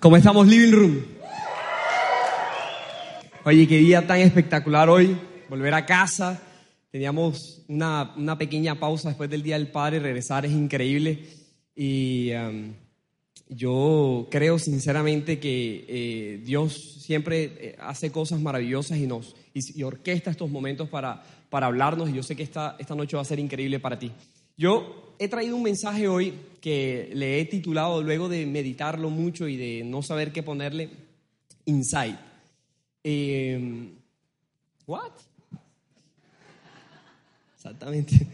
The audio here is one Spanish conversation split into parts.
¿Cómo estamos, Living Room? Oye, qué día tan espectacular hoy. Volver a casa. Teníamos una, una pequeña pausa después del Día del Padre. Regresar es increíble. Y um, yo creo sinceramente que eh, Dios siempre eh, hace cosas maravillosas y nos y, y orquesta estos momentos para, para hablarnos. Y yo sé que esta, esta noche va a ser increíble para ti. Yo he traído un mensaje hoy que le he titulado, luego de meditarlo mucho y de no saber qué ponerle, Insight. Eh, ¿What? Exactamente.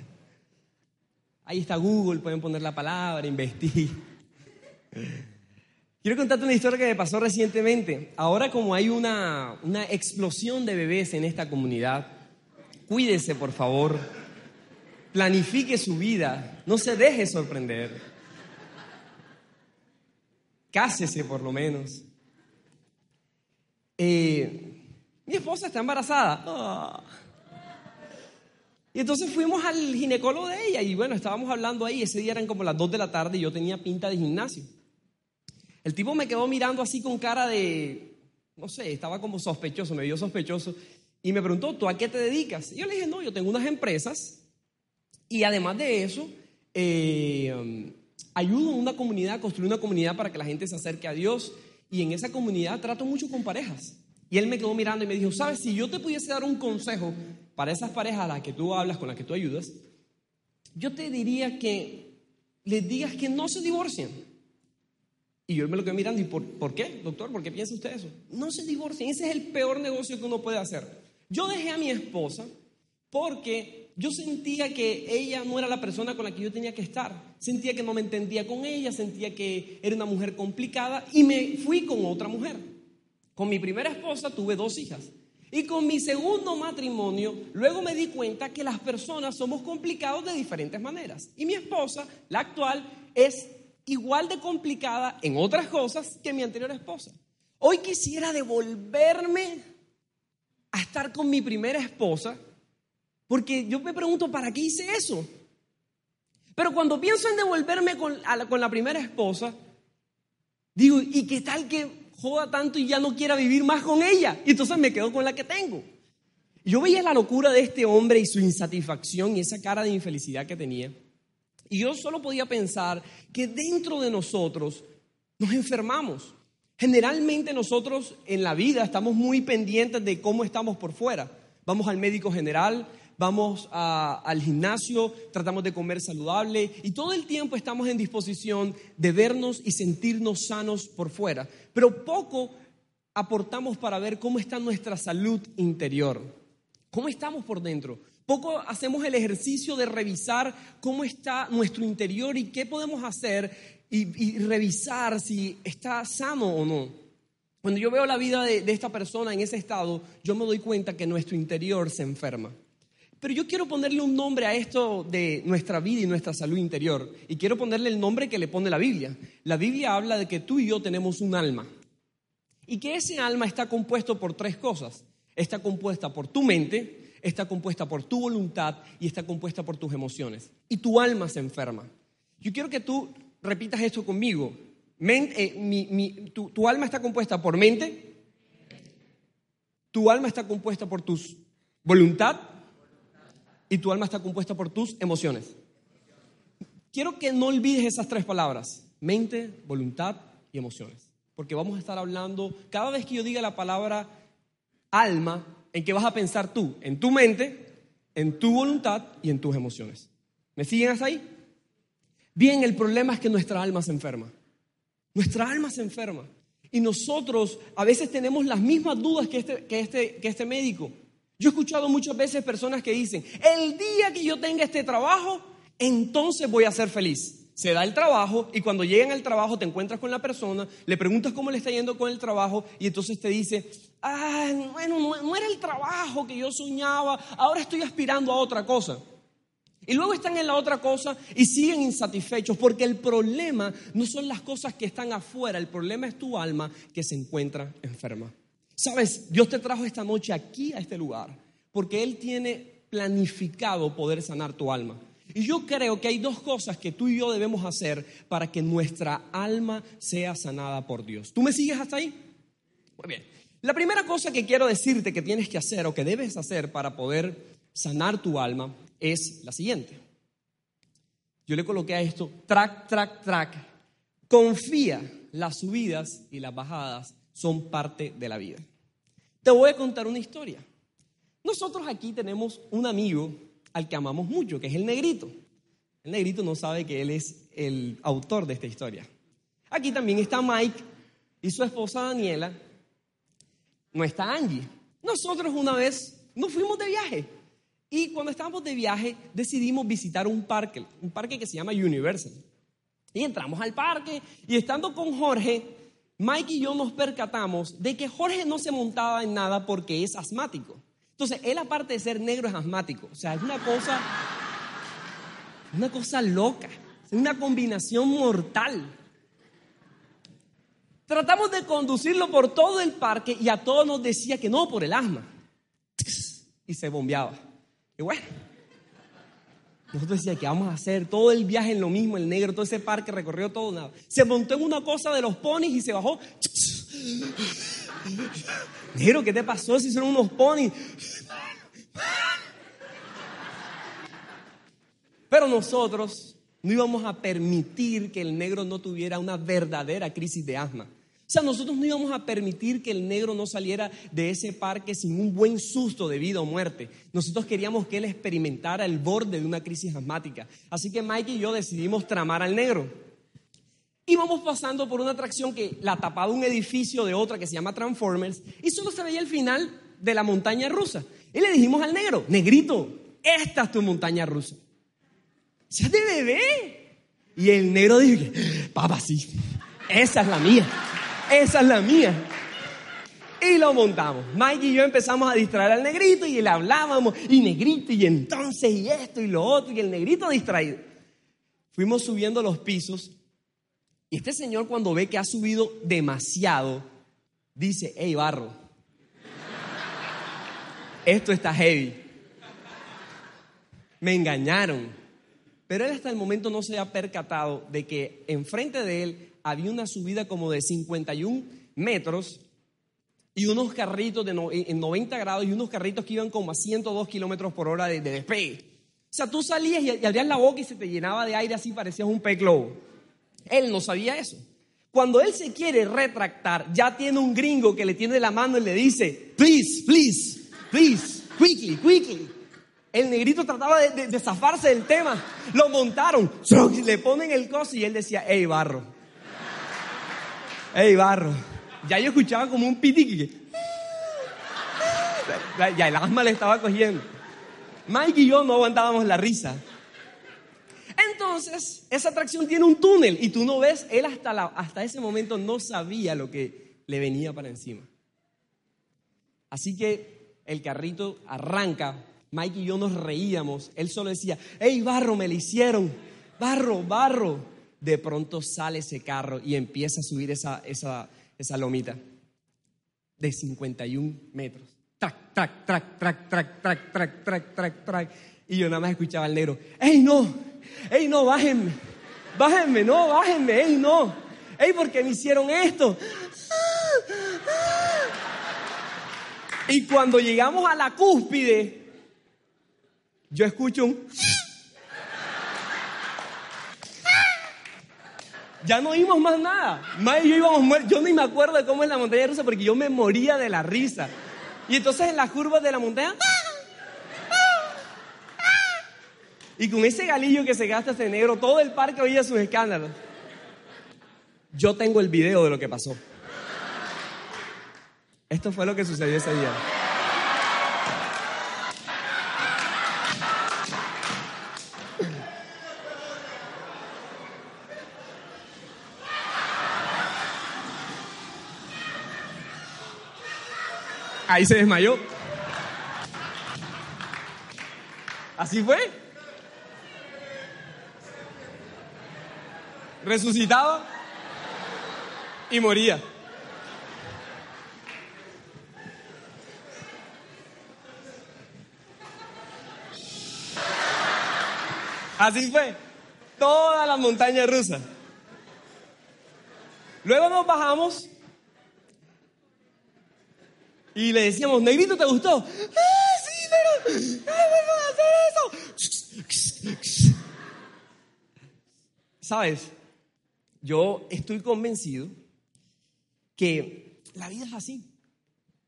Ahí está Google, pueden poner la palabra, investigar. Quiero contarte una historia que me pasó recientemente. Ahora como hay una, una explosión de bebés en esta comunidad, cuídese por favor planifique su vida, no se deje sorprender. Cásese por lo menos. Eh, mi esposa está embarazada. Ah. Y entonces fuimos al ginecólogo de ella y bueno, estábamos hablando ahí, ese día eran como las 2 de la tarde y yo tenía pinta de gimnasio. El tipo me quedó mirando así con cara de, no sé, estaba como sospechoso, me vio sospechoso y me preguntó, ¿tú a qué te dedicas? Y yo le dije, no, yo tengo unas empresas y además de eso, eh, ayudo a una comunidad, a construir una comunidad para que la gente se acerque a Dios. Y en esa comunidad trato mucho con parejas. Y él me quedó mirando y me dijo, sabes, si yo te pudiese dar un consejo para esas parejas a las que tú hablas, con las que tú ayudas, yo te diría que les digas que no se divorcien. Y yo me lo quedé mirando, ¿y por, por qué, doctor? ¿Por qué piensa usted eso? No se divorcien, ese es el peor negocio que uno puede hacer. Yo dejé a mi esposa porque yo sentía que ella no era la persona con la que yo tenía que estar. Sentía que no me entendía con ella, sentía que era una mujer complicada y me fui con otra mujer. Con mi primera esposa tuve dos hijas. Y con mi segundo matrimonio, luego me di cuenta que las personas somos complicados de diferentes maneras. Y mi esposa, la actual, es igual de complicada en otras cosas que mi anterior esposa. Hoy quisiera devolverme a estar con mi primera esposa porque yo me pregunto, ¿para qué hice eso? Pero cuando pienso en devolverme con, la, primera esposa, digo, ¿y qué tal que joda tanto y ya no quiera vivir más con ella? Y entonces me quedo con la que tengo. Yo veía la locura de este hombre y su insatisfacción y esa cara de infelicidad que tenía. Y yo solo podía pensar que dentro de nosotros nos enfermamos. Generalmente nosotros en la vida estamos muy pendientes de cómo estamos por fuera. Vamos al médico general, vamos al gimnasio, tratamos de comer saludable y todo el tiempo estamos en disposición de vernos y sentirnos sanos por fuera. Pero poco aportamos para ver cómo está nuestra salud interior, cómo estamos por dentro. Poco hacemos el ejercicio de revisar cómo está nuestro interior y qué podemos hacer y, revisar si está sano o no. Cuando yo veo la vida de esta persona en ese estado, yo me doy cuenta que nuestro interior se enferma. Pero yo quiero ponerle un nombre a esto de nuestra vida y nuestra salud interior. Y quiero ponerle el nombre que le pone la Biblia. La Biblia habla de que tú y yo tenemos un alma. Y que ese alma está compuesto por tres cosas. Está compuesta por tu mente, está compuesta por tu voluntad y está compuesta por tus emociones. Y tu alma se enferma. Yo quiero que tú repitas esto conmigo. Eh, tu, tu alma está compuesta por mente, tu alma está compuesta por tu voluntad, y tu alma está compuesta por tus emociones. Quiero que no olvides esas tres palabras, mente, voluntad y emociones, porque vamos a estar hablando, cada vez que yo diga la palabra alma, ¿en qué vas a pensar tú? En tu mente, en tu voluntad y en tus emociones. ¿Me siguen hasta ahí? Bien, el problema es que nuestra alma se enferma. Nuestra alma se enferma. Y nosotros a veces tenemos las mismas dudas que este, que este, que este médico. Yo he escuchado muchas veces personas que dicen, el día que yo tenga este trabajo, entonces voy a ser feliz. Se da el trabajo y cuando llegan al trabajo te encuentras con la persona, le preguntas cómo le está yendo con el trabajo y entonces te dice, ah, bueno, no, no era el trabajo que yo soñaba, ahora estoy aspirando a otra cosa. Y luego están en la otra cosa y siguen insatisfechos porque el problema no son las cosas que están afuera, el problema es tu alma que se encuentra enferma. Sabes, Dios te trajo esta noche aquí a este lugar porque Él tiene planificado poder sanar tu alma. Y yo creo que hay dos cosas que tú y yo debemos hacer para que nuestra alma sea sanada por Dios. ¿Tú me sigues hasta ahí? Muy bien. La primera cosa que quiero decirte que tienes que hacer o que debes hacer para poder sanar tu alma es la siguiente. Yo le coloqué a esto, track, track, track. Confía, las subidas y las bajadas son parte de la vida. Te voy a contar una historia. Nosotros aquí tenemos un amigo al que amamos mucho, que es el negrito. El negrito no sabe que él es el autor de esta historia. Aquí también está Mike y su esposa Daniela. No está Angie. Nosotros una vez nos fuimos de viaje. Y cuando estábamos de viaje decidimos visitar un parque, un parque que se llama Universal. Y entramos al parque y estando con Jorge, Mike y yo nos percatamos de que Jorge no se montaba en nada porque es asmático. Entonces, él aparte de ser negro es asmático. O sea, es una cosa, una cosa loca. Es una combinación mortal. Tratamos de conducirlo por todo el parque y a todos nos decía que no por el asma. Y se bombeaba. Y bueno, nosotros decíamos que vamos a hacer todo el viaje en lo mismo, el negro, todo ese parque recorrió todo, nada. Se montó en una cosa de los ponis y se bajó. Negro, ¿qué te pasó si son unos ponis? Pero nosotros no íbamos a permitir que el negro no tuviera una verdadera crisis de asma. O sea, nosotros no íbamos a permitir que el negro no saliera de ese parque sin un buen susto de vida o muerte. Nosotros queríamos que él experimentara el borde de una crisis asmática. Así que Mike y yo decidimos tramar al negro. Íbamos pasando por una atracción que la tapaba un edificio de otra que se llama Transformers y solo se veía el final de la montaña rusa. Y le dijimos al negro, negrito, esta es tu montaña rusa. ¿Ya de bebé? Y el negro dijo, papá, sí, esa es la mía. Esa es la mía. Y lo montamos. Mike y yo empezamos a distraer al negrito y le hablábamos, y negrito, y entonces, y esto, y lo otro, y el negrito distraído. Fuimos subiendo los pisos, y este señor cuando ve que ha subido demasiado, dice, hey, barro, esto está heavy. Me engañaron. Pero él hasta el momento no se ha percatado de que enfrente de él había una subida como de 51 metros y unos carritos de en 90 grados y unos carritos que iban como a 102 kilómetros por hora de, despegue. O sea, tú salías y, abrías la boca y se te llenaba de aire así, parecías un pez globo. Él no sabía eso. Cuando él se quiere retractar, ya tiene un gringo que le tiene la mano y le dice, please, please, please, quickly, quickly. El negrito trataba de, de zafarse del tema. Lo montaron, le ponen el coso y él decía, hey, barro, ¡Ey, barro! Ya yo escuchaba como un pitiqui. Ya el asma le estaba cogiendo. Mike y yo no aguantábamos la risa. Entonces, esa atracción tiene un túnel y tú no ves, él hasta, hasta ese momento no sabía lo que le venía para encima. Así que el carrito arranca, Mike y yo nos reíamos, él solo decía, ¡Ey, barro, me lo hicieron! ¡Barro, barro! De pronto sale ese carro y empieza a subir esa, esa, esa lomita de 51 metros. Trac, trac, trac, trac, trac, trac, trac, trac, trac, trac. Y yo nada más escuchaba al negro, ¡Ey, no! ¡Ey, no, bájenme! ¡Bájenme, no, bájenme! ¡Ey, no! ¡Ey, porque me hicieron esto! Y cuando llegamos a la cúspide, yo escucho un... ya no oímos más nada. Más y yo íbamos Yo ni me acuerdo de cómo es la montaña rusa porque yo me moría de la risa. Y entonces en las curvas de la montaña. Y con ese galillo que se gasta ese negro, todo el parque oía sus escándalos. Yo tengo el video de lo que pasó. Esto fue lo que sucedió ese día. Ahí se desmayó. Así fue. Resucitaba y moría. Así fue. Toda la montaña rusa. Luego nos bajamos y le decíamos, Negrito, ¿te gustó? ¡Ah, sí, pero no a hacer eso! Sabes, yo estoy convencido que la vida es así.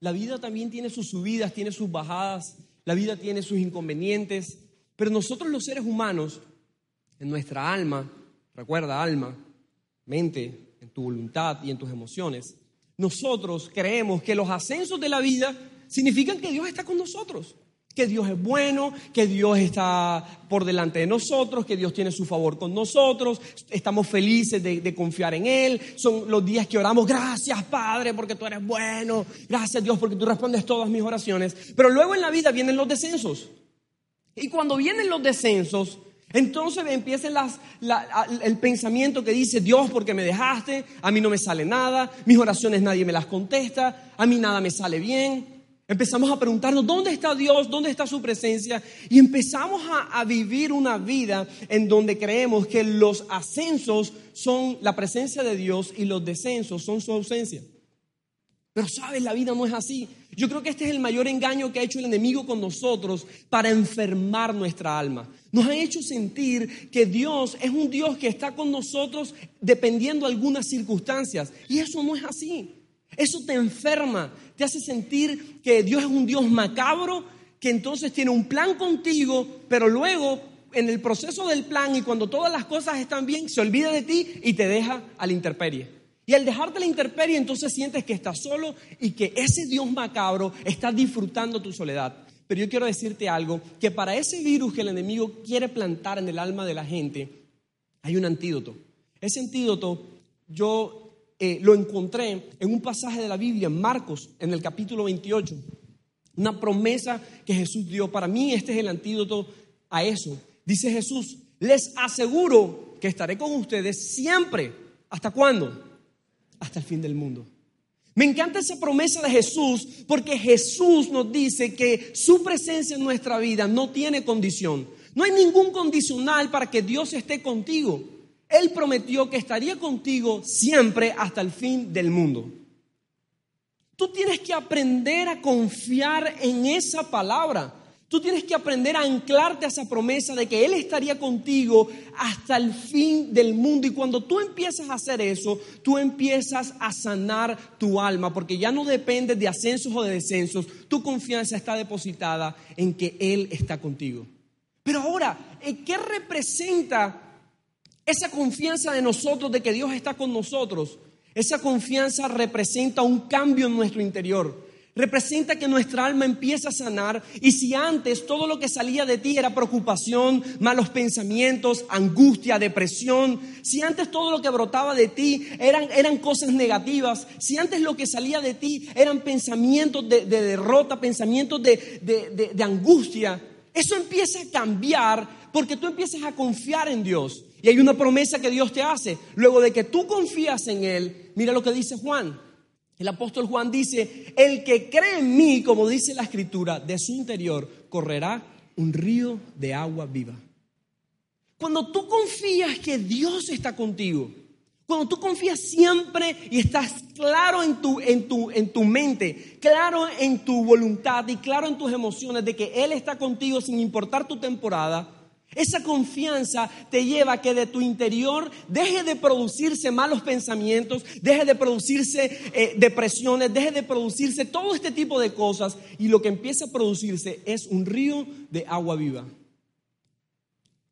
La vida también tiene sus subidas, tiene sus bajadas, la vida tiene sus inconvenientes, pero nosotros los seres humanos, en nuestra alma, recuerda alma, mente, en tu voluntad y en tus emociones, nosotros creemos que los ascensos de la vida significan que Dios está con nosotros, que Dios es bueno, que Dios está por delante de nosotros, que Dios tiene su favor con nosotros, estamos felices de, confiar en Él, son los días que oramos, gracias Padre porque tú eres bueno, gracias Dios porque tú respondes todas mis oraciones, pero luego en la vida vienen los descensos. Y cuando vienen los descensos, entonces empieza el pensamiento que dice, Dios, porque me dejaste, a mí no me sale nada, mis oraciones nadie me las contesta, a mí nada me sale bien. Empezamos a preguntarnos, ¿dónde está Dios? ¿Dónde está su presencia? Y empezamos a vivir una vida en donde creemos que los ascensos son la presencia de Dios y los descensos son su ausencia. Pero sabes, la vida no es así. Yo creo que este es el mayor engaño que ha hecho el enemigo con nosotros para enfermar nuestra alma. Nos ha hecho sentir que Dios es un Dios que está con nosotros dependiendo de algunas circunstancias. Y eso no es así. Eso te enferma, te hace sentir que Dios es un Dios macabro, que entonces tiene un plan contigo, pero luego en el proceso del plan y cuando todas las cosas están bien, se olvida de ti y te deja a la intemperie. Y al dejarte la intemperie, entonces sientes que estás solo y que ese Dios macabro está disfrutando tu soledad. Pero yo quiero decirte algo, que para ese virus que el enemigo quiere plantar en el alma de la gente, hay un antídoto. Ese antídoto yo eh, lo encontré en un pasaje de la Biblia, en Marcos, en el capítulo 28. Una promesa que Jesús dio. Para mí este es el antídoto a eso. Dice Jesús, les aseguro que estaré con ustedes siempre. ¿Hasta cuándo? Hasta el fin del mundo. Me encanta esa promesa de Jesús porque Jesús nos dice que su presencia en nuestra vida no tiene condición. No hay ningún condicional para que Dios esté contigo. Él prometió que estaría contigo siempre hasta el fin del mundo. Tú tienes que aprender a confiar en esa palabra. Tú tienes que aprender a anclarte a esa promesa de que Él estaría contigo hasta el fin del mundo. Y cuando tú empiezas a hacer eso, tú empiezas a sanar tu alma, porque ya no depende de ascensos o de descensos. Tu confianza está depositada en que Él está contigo. Pero ahora, ¿qué representa esa confianza de nosotros, de que Dios está con nosotros? Esa confianza representa un cambio en nuestro interior representa que nuestra alma empieza a sanar y si antes todo lo que salía de ti era preocupación, malos pensamientos, angustia, depresión, si antes todo lo que brotaba de ti eran, eran cosas negativas, si antes lo que salía de ti eran pensamientos de, derrota, pensamientos de, de angustia, eso empieza a cambiar porque tú empiezas a confiar en Dios. Y hay una promesa que Dios te hace. Luego de que tú confías en Él, mira lo que dice Juan. El apóstol Juan dice, el que cree en mí, como dice la escritura, de su interior correrá un río de agua viva. Cuando tú confías que Dios está contigo, cuando tú confías siempre y estás claro en tu, en, tu, en tu mente, claro en tu voluntad y claro en tus emociones de que Él está contigo sin importar tu temporada, esa confianza te lleva a que de tu interior deje de producirse malos pensamientos, deje de producirse eh, depresiones, deje de producirse todo este tipo de cosas y lo que empieza a producirse es un río de agua viva.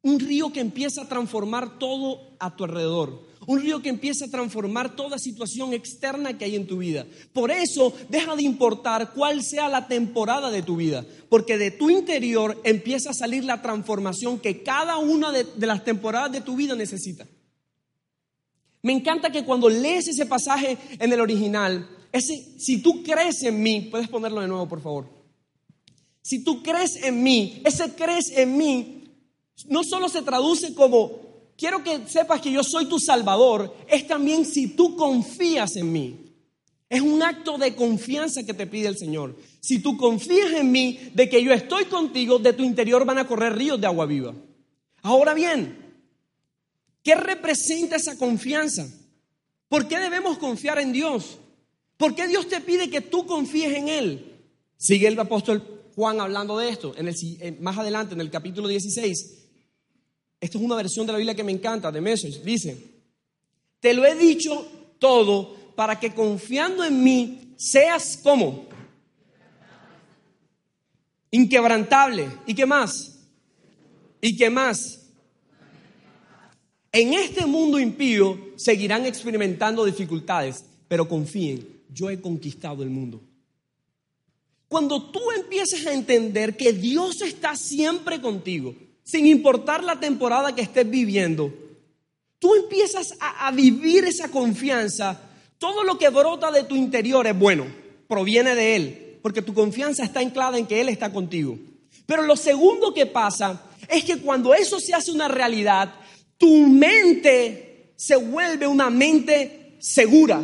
Un río que empieza a transformar todo a tu alrededor. Un río que empieza a transformar toda situación externa que hay en tu vida. Por eso deja de importar cuál sea la temporada de tu vida, porque de tu interior empieza a salir la transformación que cada una de, las temporadas de tu vida necesita. Me encanta que cuando lees ese pasaje en el original, ese, si tú crees en mí, puedes ponerlo de nuevo, por favor. Si tú crees en mí, ese crees en mí no solo se traduce como quiero que sepas que yo soy tu salvador, es también si tú confías en mí. Es un acto de confianza que te pide el Señor. Si tú confías en mí, de que yo estoy contigo, de tu interior van a correr ríos de agua viva. Ahora bien, ¿qué representa esa confianza? ¿Por qué debemos confiar en Dios? ¿Por qué Dios te pide que tú confíes en Él? Sigue el apóstol Juan hablando de esto, en el, más adelante, en el capítulo 16. Esto es una versión de la Biblia que me encanta, de Message. Dice, te lo he dicho todo para que confiando en mí seas como inquebrantable. ¿Y qué más? ¿Y qué más? En este mundo impío seguirán experimentando dificultades, pero confíen, yo he conquistado el mundo. Cuando tú empiezas a entender que Dios está siempre contigo, sin importar la temporada que estés viviendo, tú empiezas a, vivir esa confianza. Todo lo que brota de tu interior es bueno, proviene de Él, porque tu confianza está anclada en que Él está contigo. Pero lo segundo que pasa es que cuando eso se hace una realidad, tu mente se vuelve una mente segura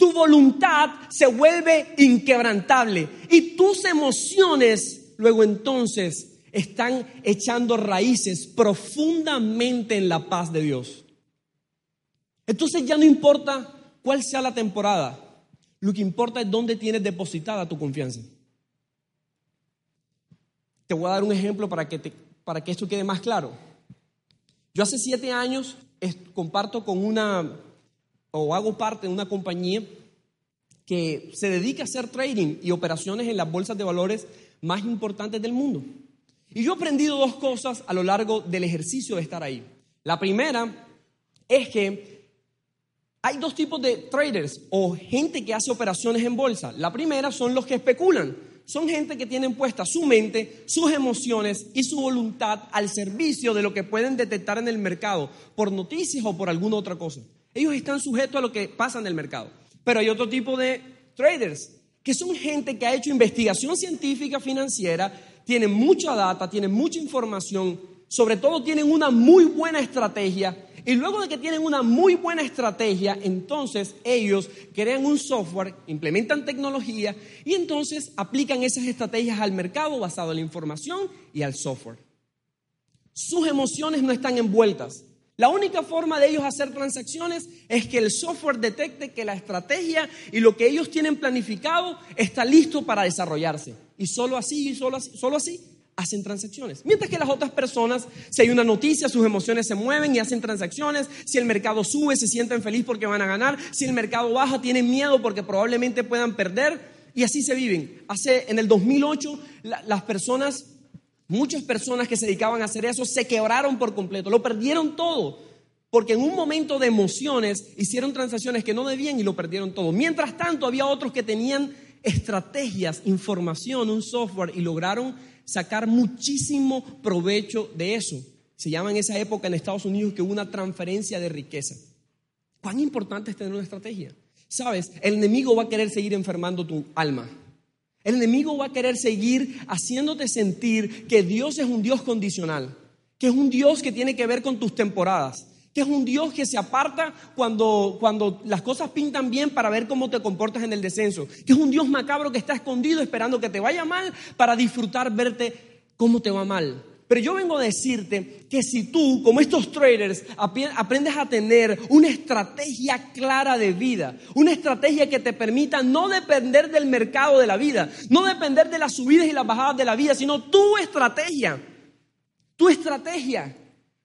tu voluntad se vuelve inquebrantable y tus emociones luego entonces están echando raíces profundamente en la paz de Dios. Entonces ya no importa cuál sea la temporada, lo que importa es dónde tienes depositada tu confianza. Te voy a dar un ejemplo para que, para que esto quede más claro. Yo hace siete años comparto con una o hago parte de una compañía que se dedica a hacer trading y operaciones en las bolsas de valores más importantes del mundo. Y yo he aprendido dos cosas a lo largo del ejercicio de estar ahí. La primera es que hay dos tipos de traders o gente que hace operaciones en bolsa. La primera son los que especulan. Son gente que tienen puesta su mente, sus emociones y su voluntad al servicio de lo que pueden detectar en el mercado por noticias o por alguna otra cosa. Ellos están sujetos a lo que pasa en el mercado. Pero hay otro tipo de traders, que son gente que ha hecho investigación científica financiera, tienen mucha data, tienen mucha información, sobre todo tienen una muy buena estrategia. Y luego de que tienen una muy buena estrategia, entonces ellos crean un software, implementan tecnología y entonces aplican esas estrategias al mercado basado en la información y al software. Sus emociones no están envueltas. La única forma de ellos hacer transacciones es que el software detecte que la estrategia y lo que ellos tienen planificado está listo para desarrollarse. Y solo así, y solo así, hacen transacciones. Mientras que las otras personas, si hay una noticia, sus emociones se mueven y hacen transacciones. Si el mercado sube, se sienten felices porque van a ganar. Si el mercado baja, tienen miedo porque probablemente puedan perder. Y así se viven. Hace, en el 2008, las personas Muchas personas que se dedicaban a hacer eso se quebraron por completo, lo perdieron todo, porque en un momento de emociones hicieron transacciones que no debían y lo perdieron todo. Mientras tanto, había otros que tenían estrategias, información, un software y lograron sacar muchísimo provecho de eso. Se llama en esa época en Estados Unidos que hubo una transferencia de riqueza. ¿Cuán importante es tener una estrategia? Sabes, el enemigo va a querer seguir enfermando tu alma. El enemigo va a querer seguir haciéndote sentir que Dios es un Dios condicional, que es un Dios que tiene que ver con tus temporadas, que es un Dios que se aparta cuando, cuando las cosas pintan bien para ver cómo te comportas en el descenso, que es un Dios macabro que está escondido esperando que te vaya mal para disfrutar verte cómo te va mal. Pero yo vengo a decirte que si tú, como estos traders, aprendes a tener una estrategia clara de vida, una estrategia que te permita no depender del mercado de la vida, no depender de las subidas y las bajadas de la vida, sino tu estrategia, tu estrategia.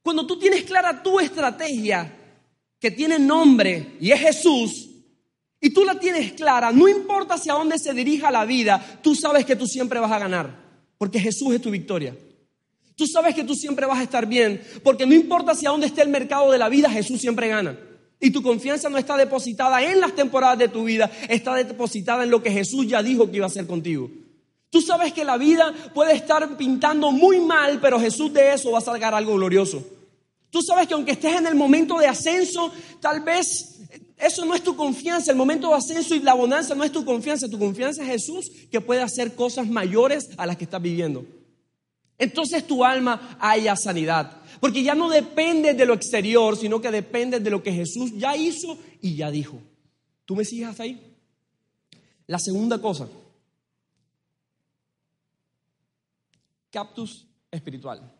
Cuando tú tienes clara tu estrategia, que tiene nombre y es Jesús, y tú la tienes clara, no importa hacia dónde se dirija la vida, tú sabes que tú siempre vas a ganar, porque Jesús es tu victoria. Tú sabes que tú siempre vas a estar bien, porque no importa hacia dónde esté el mercado de la vida, Jesús siempre gana. Y tu confianza no está depositada en las temporadas de tu vida, está depositada en lo que Jesús ya dijo que iba a hacer contigo. Tú sabes que la vida puede estar pintando muy mal, pero Jesús de eso va a sacar algo glorioso. Tú sabes que aunque estés en el momento de ascenso, tal vez eso no es tu confianza, el momento de ascenso y la bonanza no es tu confianza, tu confianza es Jesús que puede hacer cosas mayores a las que estás viviendo entonces tu alma haya sanidad. Porque ya no depende de lo exterior, sino que depende de lo que Jesús ya hizo y ya dijo. ¿Tú me sigues hasta ahí? La segunda cosa, captus espiritual.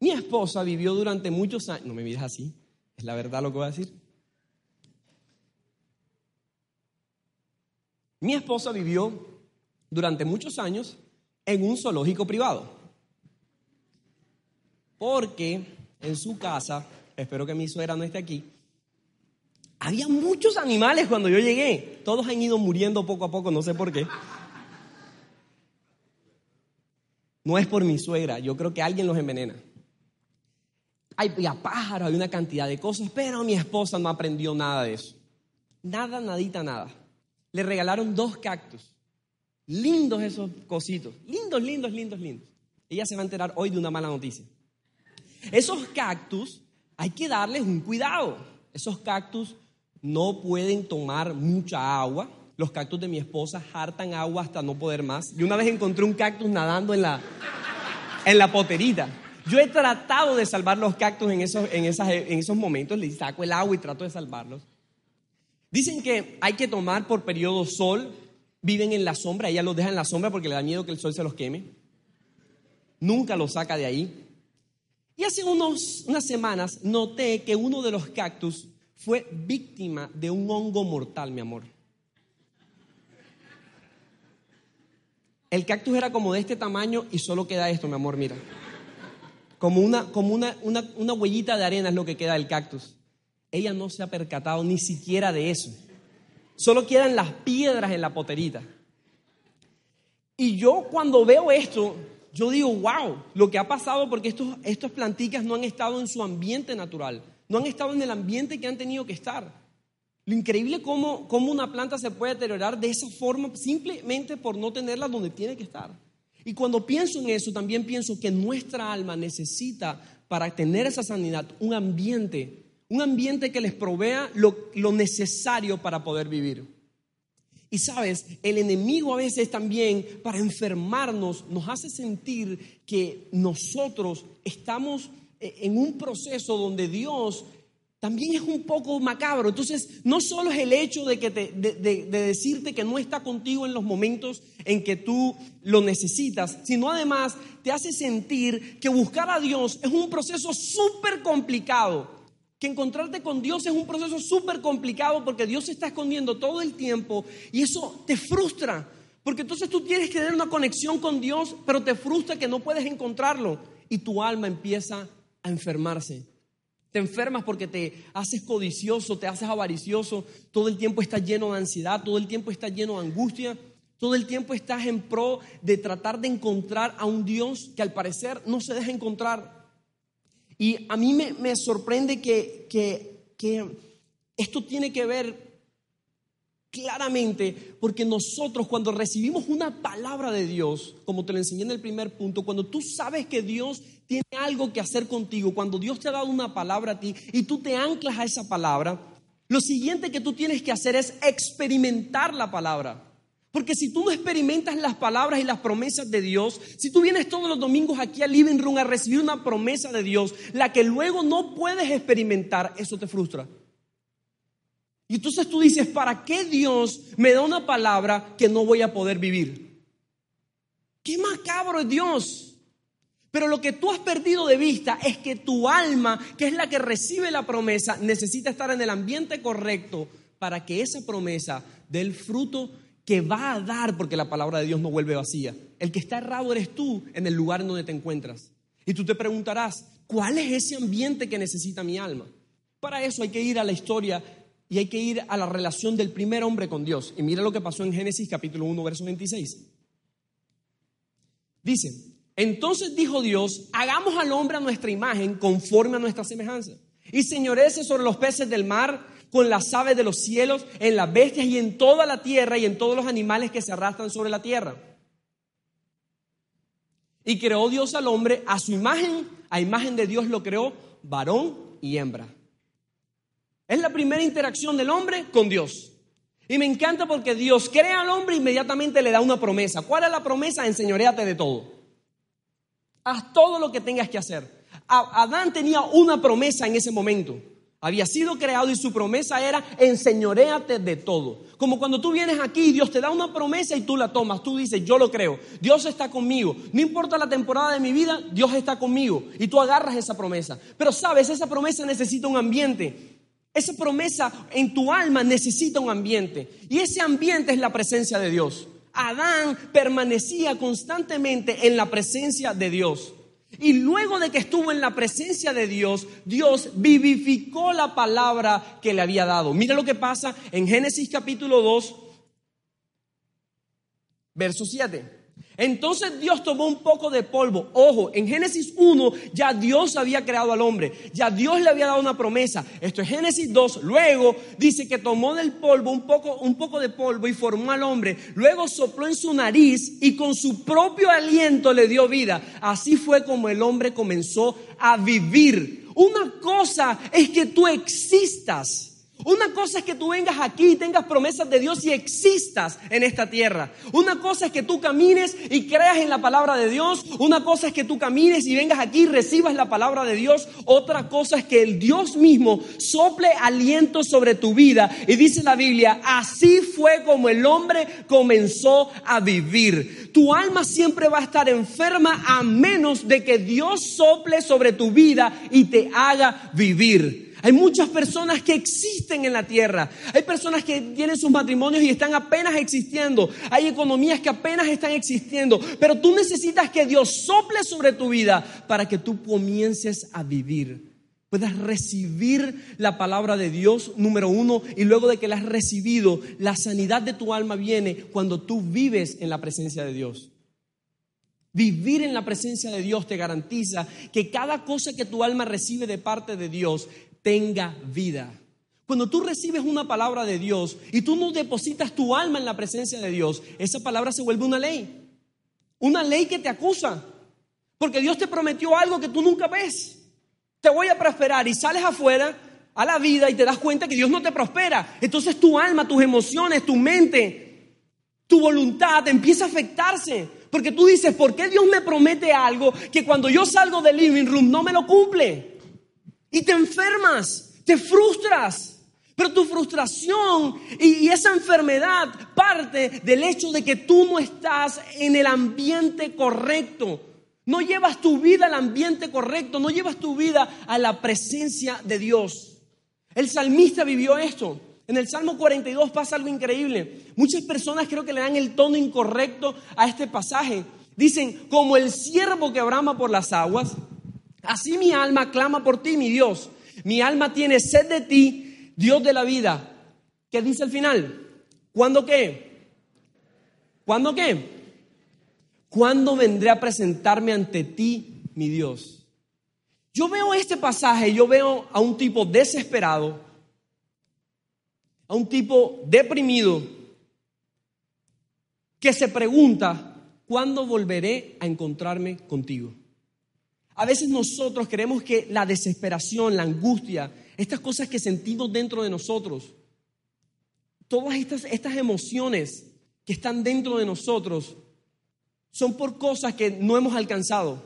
Mi esposa vivió durante muchos años, no me miras así, es la verdad lo que voy a decir. Mi esposa vivió durante muchos años en un zoológico privado. Porque en su casa, espero que mi suegra no esté aquí, había muchos animales cuando yo llegué. Todos han ido muriendo poco a poco, no sé por qué. No es por mi suegra, yo creo que alguien los envenena. Hay pájaros, hay una cantidad de cosas, pero mi esposa no aprendió nada de eso. Nada, nadita, nada. Le regalaron dos cactus. Lindos esos cositos. Lindos, lindos, lindos, lindos. Ella se va a enterar hoy de una mala noticia. Esos cactus hay que darles un cuidado. Esos cactus no pueden tomar mucha agua. Los cactus de mi esposa hartan agua hasta no poder más. Yo una vez encontré un cactus nadando en la, en la poterita. Yo he tratado de salvar los cactus en esos, en, en esos momentos. Les saco el agua y trato de salvarlos. Dicen que hay que tomar por periodo sol. Viven en la sombra. Ella los deja en la sombra porque le da miedo que el sol se los queme. Nunca los saca de ahí. Y hace unos, unas semanas noté que uno de los cactus fue víctima de un hongo mortal, mi amor. El cactus era como de este tamaño y solo queda esto, mi amor, mira. Como una, como una, una, una huellita de arena es lo que queda del cactus. Ella no se ha percatado ni siquiera de eso. Solo quedan las piedras en la poterita. Y yo cuando veo esto, yo digo, wow, lo que ha pasado porque estos, estas planticas no han estado en su ambiente natural, no han estado en el ambiente que han tenido que estar. Lo increíble cómo, cómo una planta se puede deteriorar de esa forma simplemente por no tenerla donde tiene que estar. Y cuando pienso en eso, también pienso que nuestra alma necesita, para tener esa sanidad, un ambiente, un ambiente que les provea lo, lo necesario para poder vivir. Y sabes, el enemigo a veces también para enfermarnos nos hace sentir que nosotros estamos eh, en un proceso donde Dios también es un poco macabro. Entonces, no solo es el hecho de, que te, de, decirte que no está contigo en los momentos en que tú lo necesitas, sino además te hace sentir que buscar a Dios es un proceso súper complicado que encontrarte con Dios es un proceso súper complicado porque Dios se está escondiendo todo el tiempo y eso te frustra. Porque entonces tú tienes que tener una conexión con Dios, pero te frustra que no puedes encontrarlo y tu alma empieza a enfermarse. Te enfermas porque te haces codicioso, te haces avaricioso, todo el tiempo estás lleno de ansiedad, todo el tiempo estás lleno de angustia, todo el tiempo estás en pro de tratar de encontrar a un Dios que al parecer no se deja encontrar. Y a mí me, sorprende que, que esto tiene que ver claramente porque nosotros cuando recibimos una palabra de Dios, como te lo enseñé en el primer punto, cuando tú sabes que Dios tiene algo que hacer contigo, cuando Dios te ha dado una palabra a ti y tú te anclas a esa palabra, lo siguiente que tú tienes que hacer es experimentar la palabra. Porque si tú no experimentas las palabras y las promesas de Dios, si tú vienes todos los domingos aquí al Living Room a recibir una promesa de Dios, la que luego no puedes experimentar, eso te frustra. Y entonces tú dices, ¿para qué Dios me da una palabra que no voy a poder vivir? Qué macabro es Dios. Pero lo que tú has perdido de vista es que tu alma, que es la que recibe la promesa, necesita estar en el ambiente correcto para que esa promesa dé el fruto que va a dar porque la palabra de Dios no vuelve vacía. El que está errado eres tú en el lugar en donde te encuentras. Y tú te preguntarás, ¿cuál es ese ambiente que necesita mi alma? Para eso hay que ir a la historia y hay que ir a la relación del primer hombre con Dios. Y mira lo que pasó en Génesis capítulo 1, verso 26. Dice, entonces dijo Dios, hagamos al hombre a nuestra imagen conforme a nuestra semejanza. Y señorece sobre los peces del mar con las aves de los cielos, en las bestias y en toda la tierra y en todos los animales que se arrastran sobre la tierra. Y creó Dios al hombre a su imagen, a imagen de Dios lo creó, varón y hembra. Es la primera interacción del hombre con Dios. Y me encanta porque Dios crea al hombre e inmediatamente le da una promesa. ¿Cuál es la promesa? Enseñoreate de todo. Haz todo lo que tengas que hacer. Adán tenía una promesa en ese momento. Había sido creado y su promesa era enseñoreate de todo. Como cuando tú vienes aquí Dios te da una promesa y tú la tomas, tú dices, yo lo creo, Dios está conmigo. No importa la temporada de mi vida, Dios está conmigo. Y tú agarras esa promesa. Pero sabes, esa promesa necesita un ambiente. Esa promesa en tu alma necesita un ambiente. Y ese ambiente es la presencia de Dios. Adán permanecía constantemente en la presencia de Dios. Y luego de que estuvo en la presencia de Dios, Dios vivificó la palabra que le había dado. Mira lo que pasa en Génesis capítulo 2, verso 7. Entonces Dios tomó un poco de polvo. Ojo, en Génesis 1 ya Dios había creado al hombre, ya Dios le había dado una promesa. Esto es Génesis 2. Luego dice que tomó del polvo un poco, un poco de polvo y formó al hombre. Luego sopló en su nariz y con su propio aliento le dio vida. Así fue como el hombre comenzó a vivir. Una cosa es que tú existas. Una cosa es que tú vengas aquí y tengas promesas de Dios y existas en esta tierra. Una cosa es que tú camines y creas en la palabra de Dios. Una cosa es que tú camines y vengas aquí y recibas la palabra de Dios. Otra cosa es que el Dios mismo sople aliento sobre tu vida. Y dice la Biblia, así fue como el hombre comenzó a vivir. Tu alma siempre va a estar enferma a menos de que Dios sople sobre tu vida y te haga vivir. Hay muchas personas que existen en la tierra. Hay personas que tienen sus matrimonios y están apenas existiendo. Hay economías que apenas están existiendo. Pero tú necesitas que Dios sople sobre tu vida para que tú comiences a vivir. Puedas recibir la palabra de Dios, número uno, y luego de que la has recibido, la sanidad de tu alma viene cuando tú vives en la presencia de Dios. Vivir en la presencia de Dios te garantiza que cada cosa que tu alma recibe de parte de Dios tenga vida. Cuando tú recibes una palabra de Dios y tú no depositas tu alma en la presencia de Dios, esa palabra se vuelve una ley. Una ley que te acusa. Porque Dios te prometió algo que tú nunca ves. Te voy a prosperar y sales afuera a la vida y te das cuenta que Dios no te prospera. Entonces tu alma, tus emociones, tu mente, tu voluntad empieza a afectarse. Porque tú dices, ¿por qué Dios me promete algo que cuando yo salgo del living room no me lo cumple? Y te enfermas, te frustras. Pero tu frustración y, esa enfermedad parte del hecho de que tú no estás en el ambiente correcto. No llevas tu vida al ambiente correcto, no llevas tu vida a la presencia de Dios. El salmista vivió esto. En el Salmo 42 pasa algo increíble. Muchas personas creo que le dan el tono incorrecto a este pasaje. Dicen, como el siervo que brama por las aguas, Así mi alma clama por ti, mi Dios. Mi alma tiene sed de ti, Dios de la vida. ¿Qué dice el final? ¿Cuándo qué? ¿Cuándo qué? ¿Cuándo vendré a presentarme ante ti, mi Dios? Yo veo este pasaje, yo veo a un tipo desesperado, a un tipo deprimido, que se pregunta, ¿cuándo volveré a encontrarme contigo? A veces nosotros creemos que la desesperación, la angustia, estas cosas que sentimos dentro de nosotros, todas estas, estas emociones que están dentro de nosotros, son por cosas que no hemos alcanzado.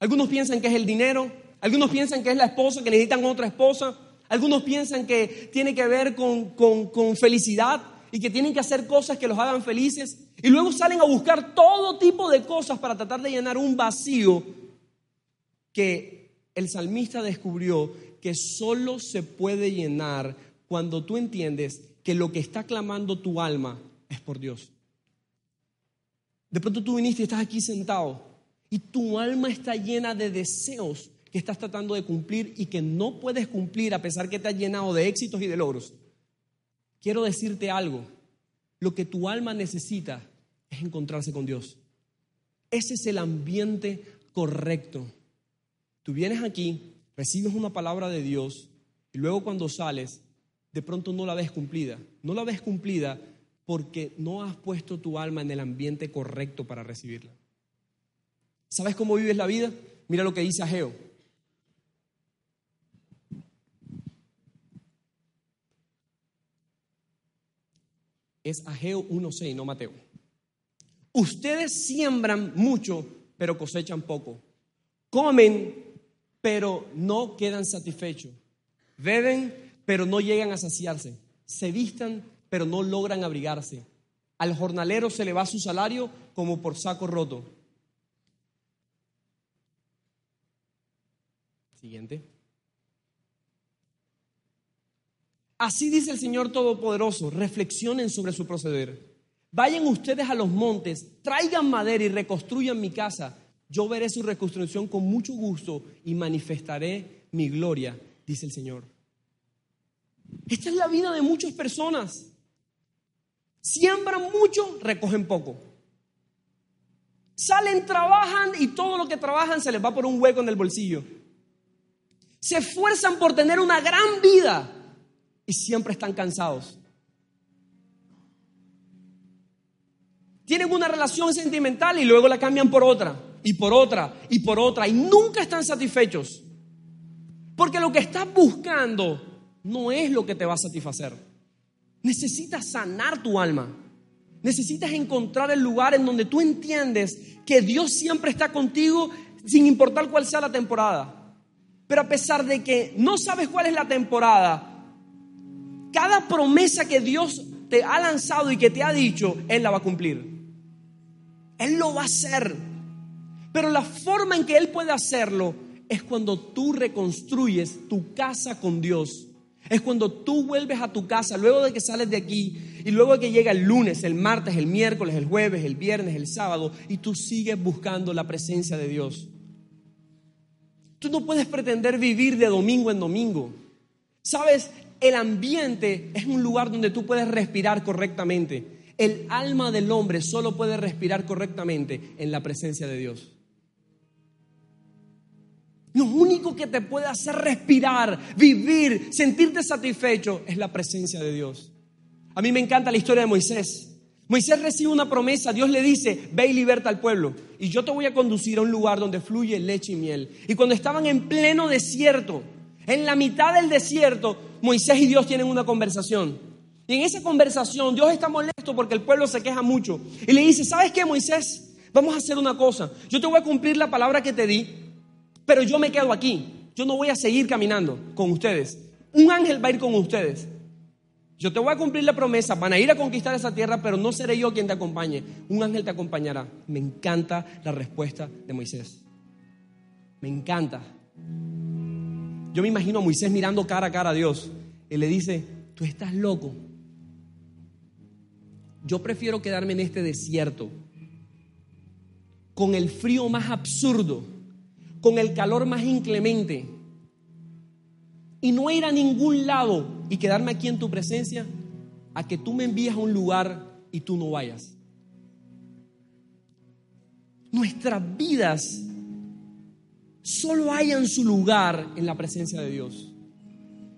Algunos piensan que es el dinero, algunos piensan que es la esposa, que necesitan otra esposa, algunos piensan que tiene que ver con, con felicidad y que tienen que hacer cosas que los hagan felices. Y luego salen a buscar todo tipo de cosas para tratar de llenar un vacío que el salmista descubrió que solo se puede llenar cuando tú entiendes que lo que está clamando tu alma es por Dios. De pronto tú viniste y estás aquí sentado y tu alma está llena de deseos que estás tratando de cumplir y que no puedes cumplir a pesar que te has llenado de éxitos y de logros. Quiero decirte algo, lo que tu alma necesita es encontrarse con Dios. Ese es el ambiente correcto. Tú vienes aquí, recibes una palabra de Dios y luego cuando sales, de pronto no la ves cumplida. No la ves cumplida porque no has puesto tu alma en el ambiente correcto para recibirla. ¿Sabes cómo vives la vida? Mira lo que dice Ageo. Es Ageo 1.6, no Mateo. Ustedes siembran mucho, pero cosechan poco. Comen pero no quedan satisfechos. Beben, pero no llegan a saciarse. Se vistan, pero no logran abrigarse. Al jornalero se le va su salario como por saco roto. Siguiente. Así dice el Señor Todopoderoso, reflexionen sobre su proceder. Vayan ustedes a los montes, traigan madera y reconstruyan mi casa. Yo veré su reconstrucción con mucho gusto y manifestaré mi gloria, dice el Señor. Esta es la vida de muchas personas. Siembran mucho, recogen poco. Salen, trabajan y todo lo que trabajan se les va por un hueco en el bolsillo. Se esfuerzan por tener una gran vida y siempre están cansados. Tienen una relación sentimental y luego la cambian por otra, y por otra, y por otra, y nunca están satisfechos. Porque lo que estás buscando no es lo que te va a satisfacer. Necesitas sanar tu alma. Necesitas encontrar el lugar en donde tú entiendes que Dios siempre está contigo sin importar cuál sea la temporada. Pero a pesar de que no sabes cuál es la temporada, cada promesa que Dios te ha lanzado y que te ha dicho, Él la va a cumplir. Él lo va a hacer. Pero la forma en que Él puede hacerlo es cuando tú reconstruyes tu casa con Dios. Es cuando tú vuelves a tu casa luego de que sales de aquí y luego de que llega el lunes, el martes, el miércoles, el jueves, el viernes, el sábado y tú sigues buscando la presencia de Dios. Tú no puedes pretender vivir de domingo en domingo. Sabes, el ambiente es un lugar donde tú puedes respirar correctamente. El alma del hombre solo puede respirar correctamente en la presencia de Dios. Lo único que te puede hacer respirar, vivir, sentirte satisfecho es la presencia de Dios. A mí me encanta la historia de Moisés. Moisés recibe una promesa, Dios le dice, ve y liberta al pueblo. Y yo te voy a conducir a un lugar donde fluye leche y miel. Y cuando estaban en pleno desierto, en la mitad del desierto, Moisés y Dios tienen una conversación. Y en esa conversación Dios está molesto porque el pueblo se queja mucho. Y le dice, ¿sabes qué, Moisés? Vamos a hacer una cosa. Yo te voy a cumplir la palabra que te di, pero yo me quedo aquí. Yo no voy a seguir caminando con ustedes. Un ángel va a ir con ustedes. Yo te voy a cumplir la promesa, van a ir a conquistar esa tierra, pero no seré yo quien te acompañe. Un ángel te acompañará. Me encanta la respuesta de Moisés. Me encanta. Yo me imagino a Moisés mirando cara a cara a Dios y le dice, tú estás loco. Yo prefiero quedarme en este desierto con el frío más absurdo, con el calor más inclemente y no ir a ningún lado y quedarme aquí en tu presencia a que tú me envíes a un lugar y tú no vayas. Nuestras vidas solo hayan su lugar en la presencia de Dios.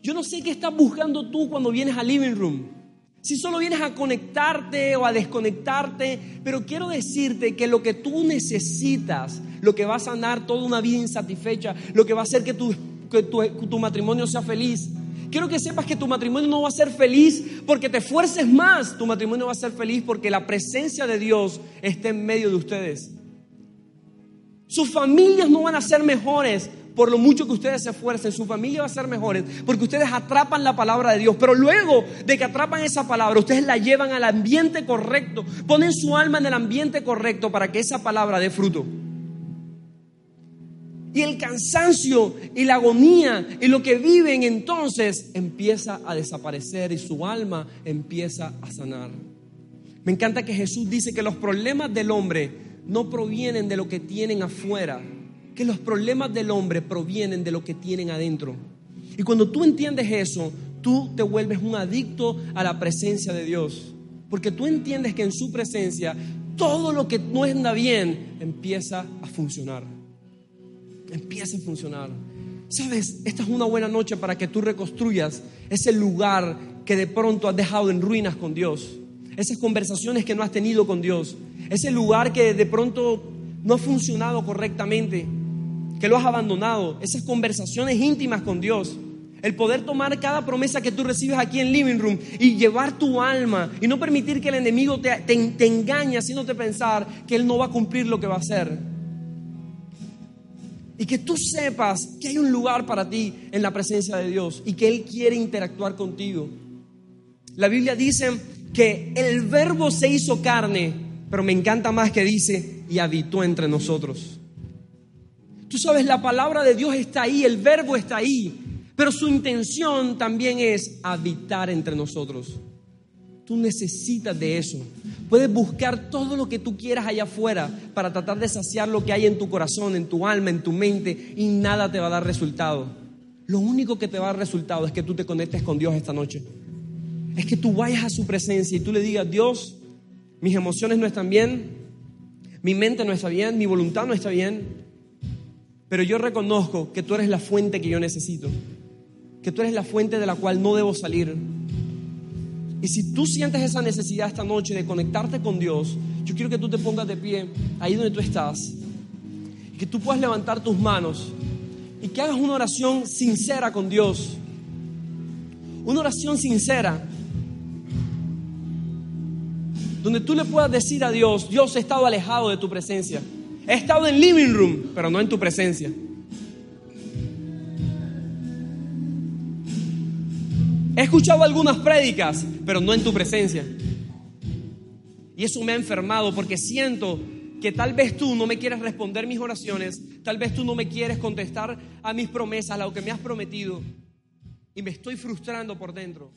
Yo no sé qué estás buscando tú cuando vienes al living room. Si solo vienes a conectarte o a desconectarte, pero quiero decirte que lo que tú necesitas, lo que va a sanar toda una vida insatisfecha, lo que va a hacer que tu, que tu, matrimonio sea feliz, quiero que sepas que tu matrimonio no va a ser feliz porque te esfuerces más, tu matrimonio va a ser feliz porque la presencia de Dios está en medio de ustedes. Sus familias no van a ser mejores por lo mucho que ustedes se esfuercen. Su familia va a ser mejores porque ustedes atrapan la palabra de Dios. Pero luego de que atrapan esa palabra, ustedes la llevan al ambiente correcto. Ponen su alma en el ambiente correcto para que esa palabra dé fruto. Y el cansancio y la agonía y lo que viven entonces empieza a desaparecer y su alma empieza a sanar. Me encanta que Jesús dice que los problemas del hombre no provienen de lo que tienen afuera, que los problemas del hombre provienen de lo que tienen adentro. Y cuando tú entiendes eso, tú te vuelves un adicto a la presencia de Dios, porque tú entiendes que en su presencia todo lo que no anda bien empieza a funcionar. Empieza a funcionar. Sabes, esta es una buena noche para que tú reconstruyas ese lugar que de pronto has dejado en ruinas con Dios esas conversaciones que no has tenido con Dios, ese lugar que de pronto no ha funcionado correctamente, que lo has abandonado, esas conversaciones íntimas con Dios. El poder tomar cada promesa que tú recibes aquí en Living Room y llevar tu alma y no permitir que el enemigo te, te, engañe haciéndote pensar que Él no va a cumplir lo que va a hacer. Y que tú sepas que hay un lugar para ti en la presencia de Dios y que Él quiere interactuar contigo. La Biblia dice que el verbo se hizo carne, pero me encanta más que dice y habitó entre nosotros. Tú sabes, la palabra de Dios está ahí, el verbo está ahí, pero su intención también es habitar entre nosotros. Tú necesitas de eso. Puedes buscar todo lo que tú quieras allá afuera para tratar de saciar lo que hay en tu corazón, en tu alma, en tu mente, y nada te va a dar resultado. Lo único que te va a dar resultado es que tú te conectes con Dios esta noche. Es que tú vayas a su presencia y tú le digas, Dios, mis emociones no están bien, mi mente no está bien, mi voluntad no está bien, pero yo reconozco que tú eres la fuente que yo necesito, que tú eres la fuente de la cual no debo salir. Y si tú sientes esa necesidad esta noche de conectarte con Dios, yo quiero que tú te pongas de pie ahí donde tú estás, y que tú puedas levantar tus manos y que hagas una oración sincera con Dios. Una oración sincera donde tú le puedas decir a Dios, Dios, he estado alejado de tu presencia. He estado en living room, pero no en tu presencia. He escuchado algunas prédicas, pero no en tu presencia. Y eso me ha enfermado porque siento que tal vez tú no me quieres responder mis oraciones, tal vez tú no me quieres contestar a mis promesas, a lo que me has prometido, y me estoy frustrando por dentro.